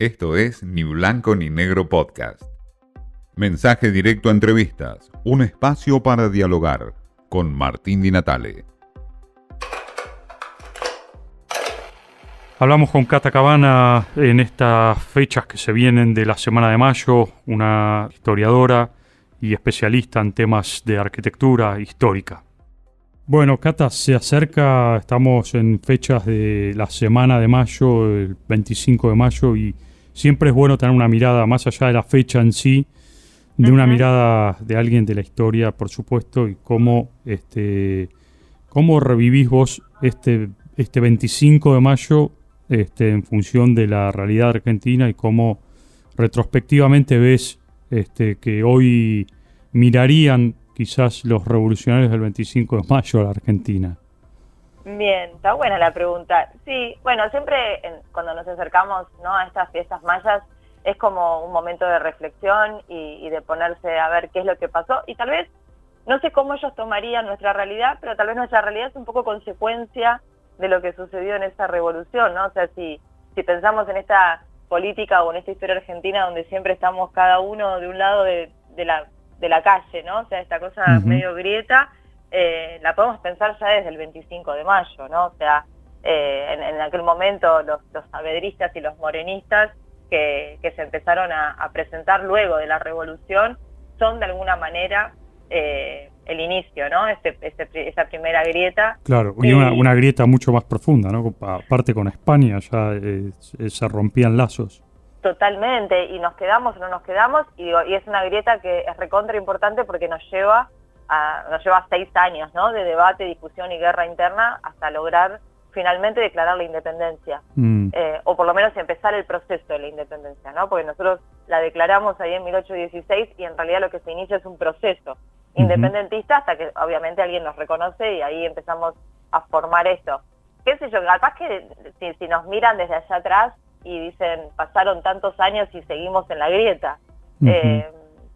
Esto es Ni Blanco ni Negro Podcast. Mensaje directo a entrevistas, un espacio para dialogar con Martín Di Natale. Hablamos con Cata Cabana en estas fechas que se vienen de la Semana de Mayo, una historiadora y especialista en temas de arquitectura histórica. Bueno, Cata, se acerca, estamos en fechas de la Semana de Mayo, el 25 de mayo, y siempre es bueno tener una mirada más allá de la fecha en sí, de una mirada de alguien de la historia, por supuesto, y cómo, este, cómo revivís vos este, este 25 de mayo este, en función de la realidad argentina y cómo retrospectivamente ves este, que hoy mirarían quizás los revolucionarios del 25 de mayo a la Argentina. Bien, está buena la pregunta. Sí, bueno, siempre cuando nos acercamos ¿no? a estas fiestas mayas es como un momento de reflexión y, de ponerse a ver qué es lo que pasó y tal vez, no sé cómo ellos tomarían nuestra realidad, pero tal vez nuestra realidad es un poco consecuencia de lo que sucedió en esa revolución, ¿no? O sea, si, si pensamos en esta política o en esta historia argentina donde siempre estamos cada uno de un lado de, la, de la calle, ¿no? O sea, esta cosa medio grieta, eh, la podemos pensar ya desde el 25 de mayo, ¿no? O sea, eh, en, aquel momento los, los sabedristas y los morenistas que, se empezaron a, presentar luego de la revolución son de alguna manera eh, el inicio, ¿no? Este, este, esa primera grieta. Claro, y una, grieta mucho más profunda, ¿no? Aparte con España ya se rompían lazos. Totalmente, y nos quedamos o no nos quedamos, y, y es una grieta que es recontra importante porque nos lleva nos lleva seis años ¿no? de debate, discusión y guerra interna hasta lograr finalmente declarar la independencia, mm. eh, o por lo menos empezar el proceso de la independencia, ¿no? porque nosotros la declaramos ahí en 1816 y en realidad lo que se inicia es un proceso independentista hasta que obviamente alguien nos reconoce y ahí empezamos a formar esto. ¿Qué sé yo? Capaz que si, nos miran desde allá atrás y dicen pasaron tantos años y seguimos en la grieta, eh,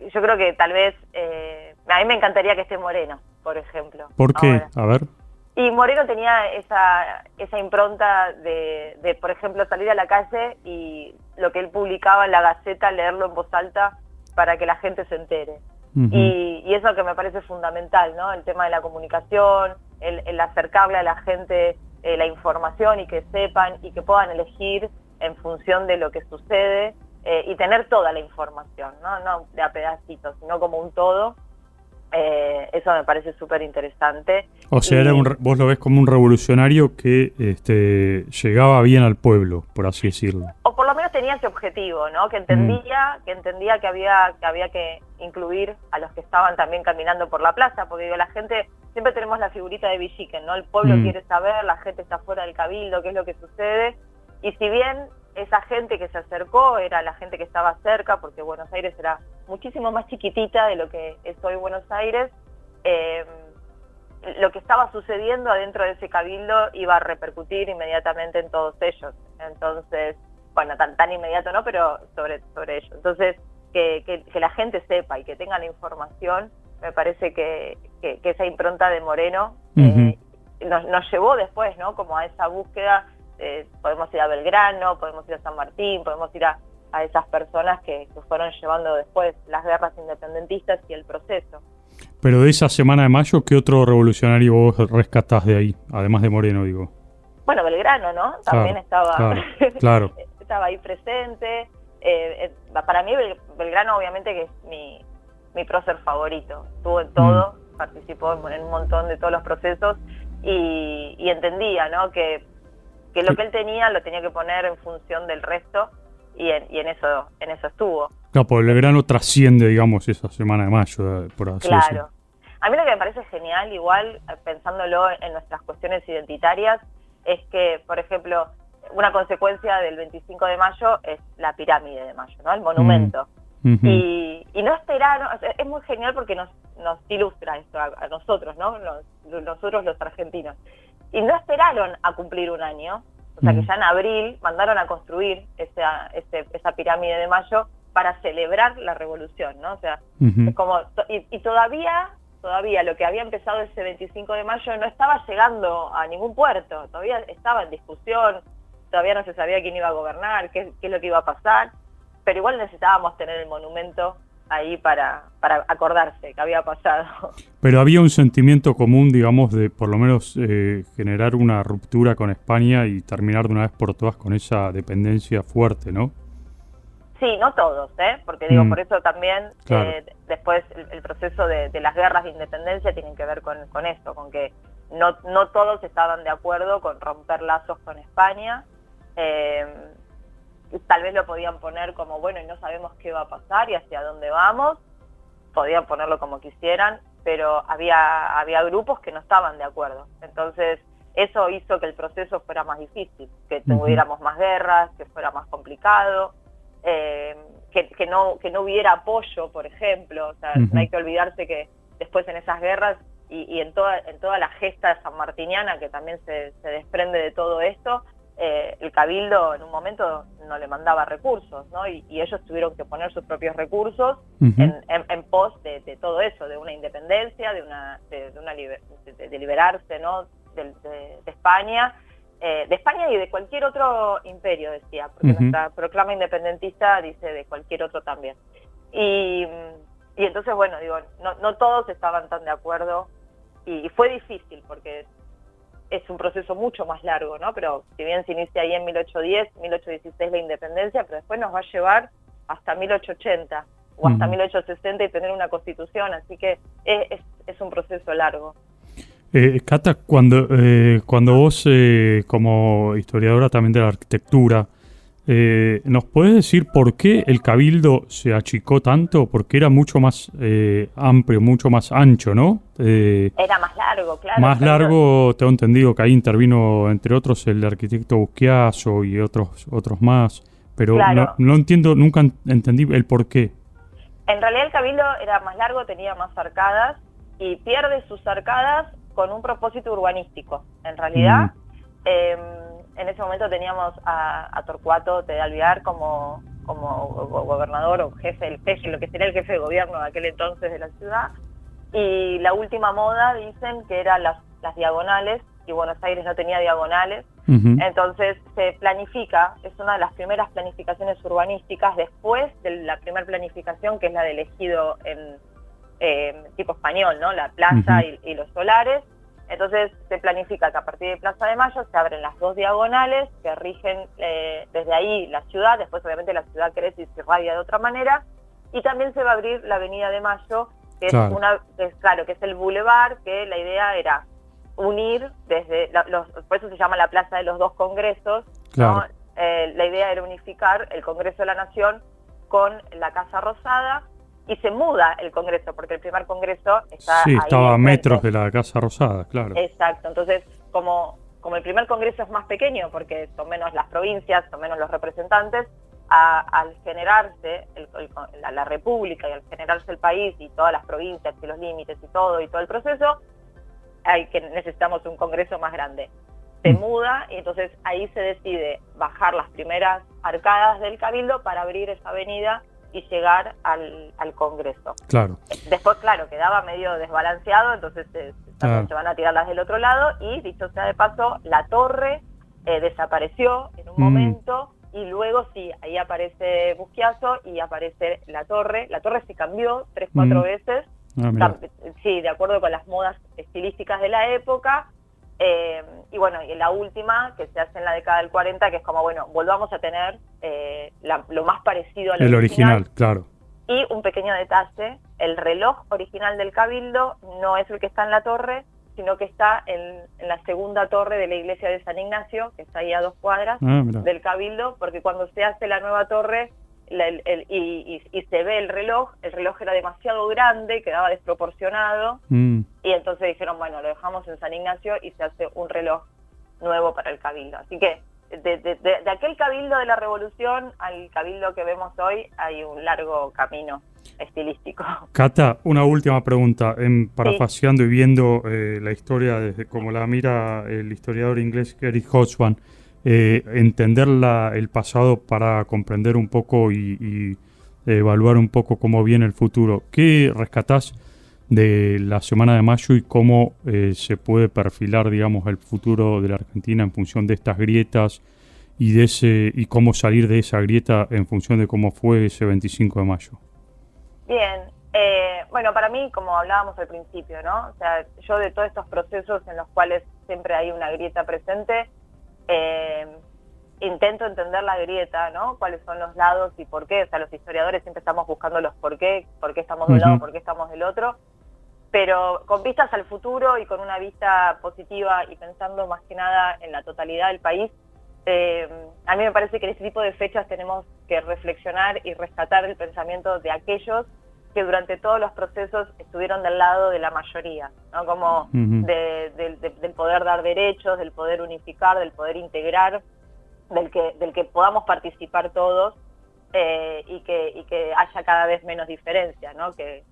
yo creo que tal vez eh, a mí me encantaría que esté Moreno, por ejemplo. ¿Por qué? A ver. Y Moreno tenía esa, esa impronta de, de, por ejemplo, salir a la calle y lo que él publicaba en la Gaceta, leerlo en voz alta para que la gente se entere. y, y, eso que me parece fundamental, ¿no? El tema de la comunicación, el, acercarle a la gente eh, la información y que sepan y que puedan elegir en función de lo que sucede eh, y tener toda la información, ¿no? No de a pedacitos, sino como un todo eh, eso me parece súper interesante. O sea, era un, vos lo ves como un revolucionario que este, llegaba bien al pueblo, por así decirlo. O por lo menos tenía ese objetivo, ¿no? Que entendía, mm. que entendía que había, que había que incluir a los que estaban también caminando por la plaza, porque digo, la gente, siempre tenemos la figurita de Villiquen, ¿no? El pueblo mm. quiere saber, la gente está fuera del cabildo, qué es lo que sucede. Y si bien esa gente que se acercó era la gente que estaba cerca, porque Buenos Aires era muchísimo más chiquitita de lo que es hoy Buenos Aires. Eh, lo que estaba sucediendo adentro de ese cabildo iba a repercutir inmediatamente en todos ellos. Entonces, bueno, tan, tan inmediato no, pero sobre, sobre ellos. Entonces, que, que, la gente sepa y que tenga la información, me parece que, que esa impronta de Moreno eh, nos, nos llevó después, ¿no? Como a esa búsqueda eh, podemos ir a Belgrano, podemos ir a San Martín, podemos ir a, esas personas que, fueron llevando después las guerras independentistas y el proceso. Pero de esa semana de mayo, ¿qué otro revolucionario vos rescatás de ahí, además de Moreno, digo? Bueno, Belgrano, ¿no? También estaba, claro, estaba ahí presente. Eh, eh, para mí Belgrano obviamente que es mi, mi prócer favorito. Estuvo en todo, mm. participó en, un montón de todos los procesos y, y entendía, ¿no? Que que lo que él tenía lo tenía que poner en función del resto y en, y en eso en eso estuvo. Claro, porque el grano trasciende, digamos, esa semana de mayo, por así Claro. A mí lo que me parece genial, igual, pensándolo en nuestras cuestiones identitarias, es que, por ejemplo, una consecuencia del 25 de mayo es la pirámide de mayo, ¿no? El monumento. Mm. y, y, no esperaron, es muy genial porque nos, nos ilustra esto a, nosotros, ¿no? nosotros los argentinos y no esperaron a cumplir un año, o sea que mm. ya en abril mandaron a construir esa, esa pirámide de mayo para celebrar la revolución, ¿no? O sea, es como, y, todavía, todavía lo que había empezado ese 25 de mayo no estaba llegando a ningún puerto, todavía estaba en discusión, todavía no se sabía quién iba a gobernar, qué, qué es lo que iba a pasar, pero igual necesitábamos tener el monumento ahí para, para acordarse que había pasado. Pero había un sentimiento común, digamos, de por lo menos eh, generar una ruptura con España y terminar de una vez por todas con esa dependencia fuerte, ¿no? Sí, no todos, ¿eh? porque digo, mm. por eso también eh, después el, proceso de, las guerras de independencia tienen que ver con, con esto, con que no, no todos estaban de acuerdo con romper lazos con España. Eh, tal vez lo podían poner como, bueno, y no sabemos qué va a pasar y hacia dónde vamos, podían ponerlo como quisieran, pero había, había grupos que no estaban de acuerdo. Entonces, eso hizo que el proceso fuera más difícil, que tuviéramos más guerras, que fuera más complicado, eh, que, no, que no hubiera apoyo, por ejemplo. O sea, no hay que olvidarse que después en esas guerras y, en, toda, en toda la gesta sanmartiniana que también se, se desprende de todo esto, eh, el cabildo en un momento no le mandaba recursos, ¿no? Y, ellos tuvieron que poner sus propios recursos en, pos de, todo eso, de una independencia, de una, de, una de, liberarse, ¿no? De, España, eh, de España y de cualquier otro imperio, decía, porque nuestra proclama independentista dice de cualquier otro también. Y, y entonces, bueno, digo, no, no todos estaban tan de acuerdo y fue difícil porque es un proceso mucho más largo, ¿no? Pero si bien se inicia ahí en 1810, 1816 la independencia, pero después nos va a llevar hasta 1880 o hasta 1860 y tener una constitución, así que es, es, un proceso largo. Eh, Cata, cuando, eh, cuando vos eh, como historiadora también de la arquitectura, eh, ¿Nos puedes decir por qué el cabildo se achicó tanto? Porque era mucho más eh, amplio, mucho más ancho, ¿no? Eh, era más largo, claro. Más largo, tengo entendido que ahí intervino, entre otros, el arquitecto Busquiazo y otros, otros más. Pero no, entiendo, nunca entendí el por qué. En realidad el cabildo era más largo, tenía más arcadas y pierde sus arcadas con un propósito urbanístico. En realidad... Mm. En ese momento teníamos a, Torcuato de Alvear como, como gobernador o jefe, el jefe, lo que sería el jefe de gobierno de aquel entonces de la ciudad. Y la última moda dicen que eran las, las diagonales, y Buenos Aires no tenía diagonales. Entonces se planifica, es una de las primeras planificaciones urbanísticas después de la primera planificación, que es la de elegido en eh, tipo español, ¿no? La plaza y los solares entonces se planifica que a partir de Plaza de Mayo se abren las dos diagonales que rigen eh, desde ahí la ciudad, después obviamente la ciudad crece y se irradia de otra manera, y también se va a abrir la Avenida de Mayo, que es una, es, claro, que es el bulevar, que la idea era unir desde, los, por eso se llama la Plaza de los Dos Congresos, eh, la idea era unificar el Congreso de la Nación con la Casa Rosada, y se muda el Congreso, porque el primer Congreso está Sí, estaba a metros de la Casa Rosada, claro. Exacto, entonces como, como el primer Congreso es más pequeño, porque son menos las provincias, son menos los representantes, al generarse la, República y al generarse el país y todas las provincias y los límites y todo y todo el proceso, hay que necesitamos un Congreso más grande. Se mm. muda y entonces ahí se decide bajar las primeras arcadas del Cabildo para abrir esa avenida y llegar al, Congreso. Claro. Después, claro, quedaba medio desbalanceado, entonces eh, se van a tirar las del otro lado y, dicho sea de paso, la torre eh, desapareció en un mm. momento y luego sí, ahí aparece Busquiazo y aparece la torre. La torre se cambió tres, cuatro mm. veces. Ah, sí, de acuerdo con las modas estilísticas de la época. Eh, y bueno, y la última, que se hace en la década del 40, que es como, bueno, volvamos a tener eh, lo más parecido al el original, claro. Y un pequeño detalle, el reloj original del Cabildo no es el que está en la torre, sino que está en, la segunda torre de la iglesia de San Ignacio, que está ahí a dos cuadras ah, del Cabildo, porque cuando se hace la nueva torre, y, se ve el reloj, el reloj era demasiado grande, quedaba desproporcionado, mm. y entonces dijeron, bueno, lo dejamos en San Ignacio y se hace un reloj nuevo para el cabildo. Así que de, aquel cabildo de la revolución al cabildo que vemos hoy hay un largo camino estilístico. Cata, una última pregunta, en parafaseando y viendo eh, la historia desde como la mira el historiador inglés Eric Hobsbawm, eh, entender el pasado para comprender un poco y, evaluar un poco cómo viene el futuro. ¿Qué rescatás de la semana de mayo y cómo eh, se puede perfilar, digamos, el futuro de la Argentina en función de estas grietas y, de ese, y cómo salir de esa grieta en función de cómo fue ese 25 de mayo. Bien, eh, bueno, para mí, como hablábamos al principio, ¿no? O sea, yo de todos estos procesos en los cuales siempre hay una grieta presente, eh, intento entender la grieta, ¿no? Cuáles son los lados y por qué. O sea, los historiadores siempre estamos buscando los por qué, por qué estamos de un lado, por qué estamos del otro. Pero con vistas al futuro y con una vista positiva y pensando más que nada en la totalidad del país, eh, a mí me parece que en este tipo de fechas tenemos que reflexionar y rescatar el pensamiento de aquellos que durante todos los procesos estuvieron del lado de la mayoría, ¿no? como del poder dar derechos, del poder unificar, del poder integrar, del que, del que podamos participar todos eh, y, que, y que haya cada vez menos diferencia, ¿no? que,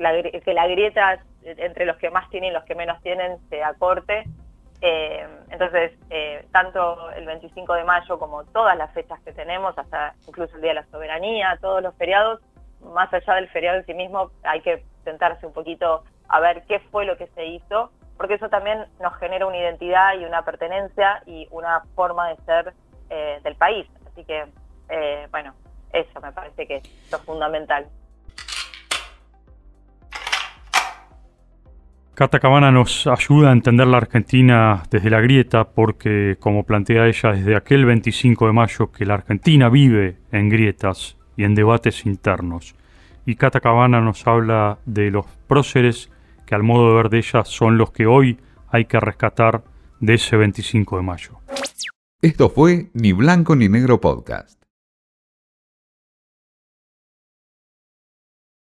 la, que la grieta entre los que más tienen y los que menos tienen se acorte. Eh, entonces, eh, tanto el 25 de mayo como todas las fechas que tenemos, hasta incluso el Día de la Soberanía, todos los feriados, más allá del feriado en sí mismo, hay que sentarse un poquito a ver qué fue lo que se hizo, porque eso también nos genera una identidad y una pertenencia y una forma de ser eh, del país. Así que, bueno, eso me parece que es lo fundamental. Cata Cabana nos ayuda a entender la Argentina desde la grieta porque, como plantea ella, desde aquel 25 de mayo que la Argentina vive en grietas y en debates internos. Y Cata Cabana nos habla de los próceres que al modo de ver de ella son los que hoy hay que rescatar de ese 25 de mayo. Esto fue Ni Blanco ni Negro Podcast.